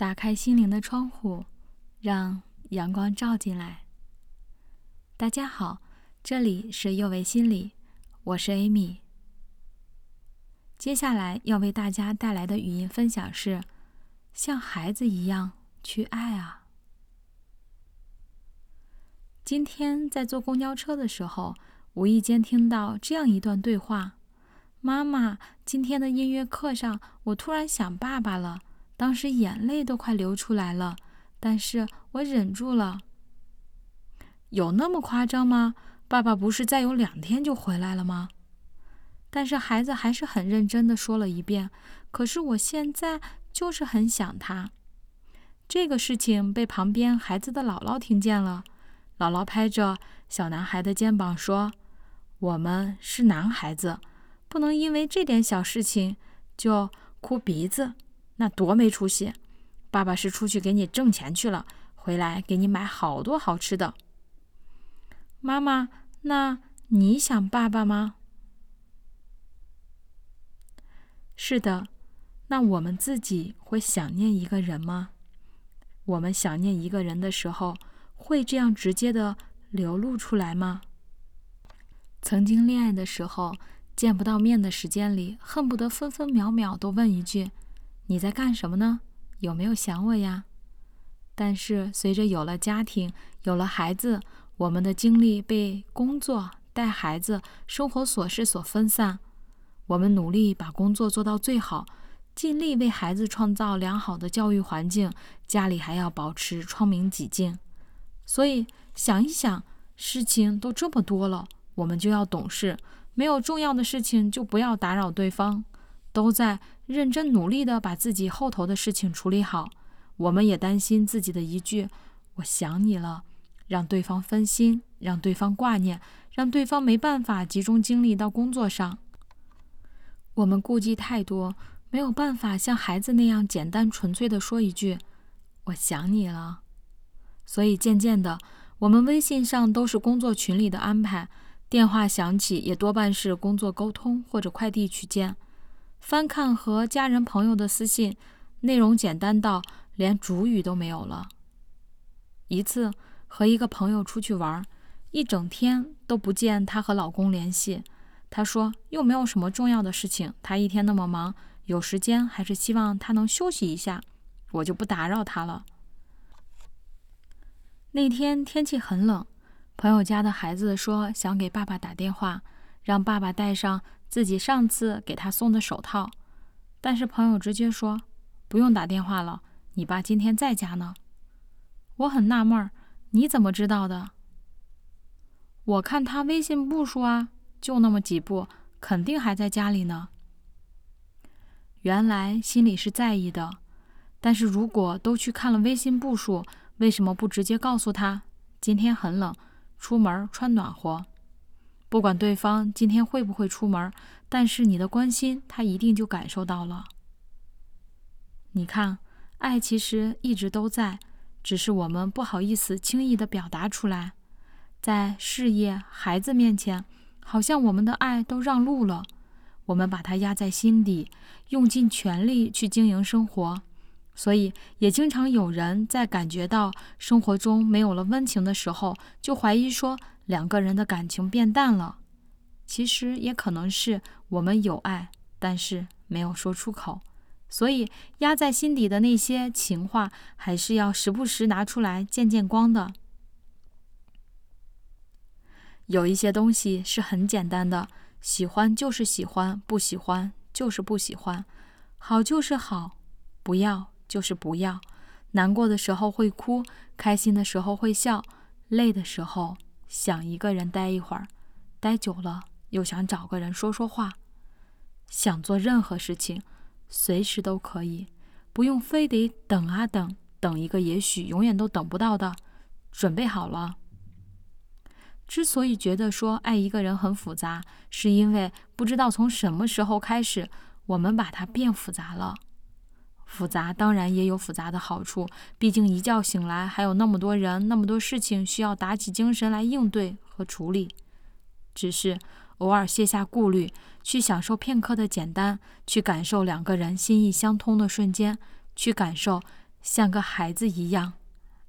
打开心灵的窗户，让阳光照进来。大家好，这里是幼为心理，我是 Amy。接下来要为大家带来的语音分享是：像孩子一样去爱啊。今天在坐公交车的时候，无意间听到这样一段对话：“妈妈，今天的音乐课上，我突然想爸爸了。”当时眼泪都快流出来了，但是我忍住了。有那么夸张吗？爸爸不是再有两天就回来了吗？但是孩子还是很认真的说了一遍。可是我现在就是很想他。这个事情被旁边孩子的姥姥听见了，姥姥拍着小男孩的肩膀说：“我们是男孩子，不能因为这点小事情就哭鼻子。”那多没出息！爸爸是出去给你挣钱去了，回来给你买好多好吃的。妈妈，那你想爸爸吗？是的，那我们自己会想念一个人吗？我们想念一个人的时候，会这样直接的流露出来吗？曾经恋爱的时候，见不到面的时间里，恨不得分分秒秒都问一句。你在干什么呢？有没有想我呀？但是随着有了家庭，有了孩子，我们的精力被工作、带孩子、生活琐事所分散。我们努力把工作做到最好，尽力为孩子创造良好的教育环境，家里还要保持窗明几净。所以想一想，事情都这么多了，我们就要懂事。没有重要的事情，就不要打扰对方。都在认真努力的把自己后头的事情处理好，我们也担心自己的一句“我想你了”，让对方分心，让对方挂念，让对方没办法集中精力到工作上。我们顾忌太多，没有办法像孩子那样简单纯粹的说一句“我想你了”。所以渐渐的，我们微信上都是工作群里的安排，电话响起也多半是工作沟通或者快递取件。翻看和家人朋友的私信，内容简单到连主语都没有了。一次和一个朋友出去玩，一整天都不见她和老公联系。她说又没有什么重要的事情，她一天那么忙，有时间还是希望他能休息一下，我就不打扰他了。那天天气很冷，朋友家的孩子说想给爸爸打电话，让爸爸带上。自己上次给他送的手套，但是朋友直接说不用打电话了，你爸今天在家呢。我很纳闷儿，你怎么知道的？我看他微信步数啊，就那么几步，肯定还在家里呢。原来心里是在意的，但是如果都去看了微信步数，为什么不直接告诉他今天很冷，出门穿暖和？不管对方今天会不会出门，但是你的关心，他一定就感受到了。你看，爱其实一直都在，只是我们不好意思轻易的表达出来。在事业、孩子面前，好像我们的爱都让路了，我们把它压在心底，用尽全力去经营生活。所以，也经常有人在感觉到生活中没有了温情的时候，就怀疑说。两个人的感情变淡了，其实也可能是我们有爱，但是没有说出口，所以压在心底的那些情话，还是要时不时拿出来见见光的。有一些东西是很简单的，喜欢就是喜欢，不喜欢就是不喜欢，好就是好，不要就是不要。难过的时候会哭，开心的时候会笑，累的时候。想一个人待一会儿，待久了又想找个人说说话。想做任何事情，随时都可以，不用非得等啊等，等一个也许永远都等不到的。准备好了。之所以觉得说爱一个人很复杂，是因为不知道从什么时候开始，我们把它变复杂了。复杂当然也有复杂的好处，毕竟一觉醒来还有那么多人、那么多事情需要打起精神来应对和处理。只是偶尔卸下顾虑，去享受片刻的简单，去感受两个人心意相通的瞬间，去感受像个孩子一样，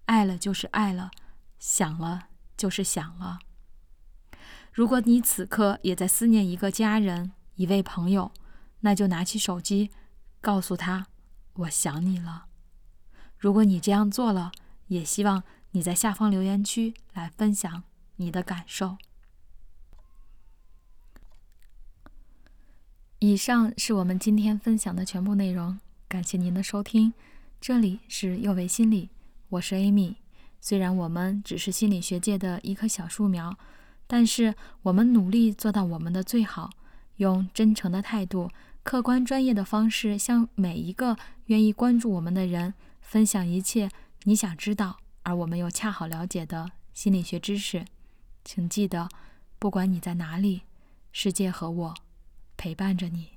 爱了就是爱了，想了就是想了。如果你此刻也在思念一个家人、一位朋友，那就拿起手机，告诉他：“我想你了。”如果你这样做了，也希望你在下方留言区来分享你的感受。以上是我们今天分享的全部内容，感谢您的收听。这里是幼为心理，我是 Amy。虽然我们只是心理学界的一棵小树苗，但是我们努力做到我们的最好，用真诚的态度、客观专业的方式，向每一个愿意关注我们的人分享一切你想知道而我们又恰好了解的心理学知识。请记得，不管你在哪里，世界和我。陪伴着你。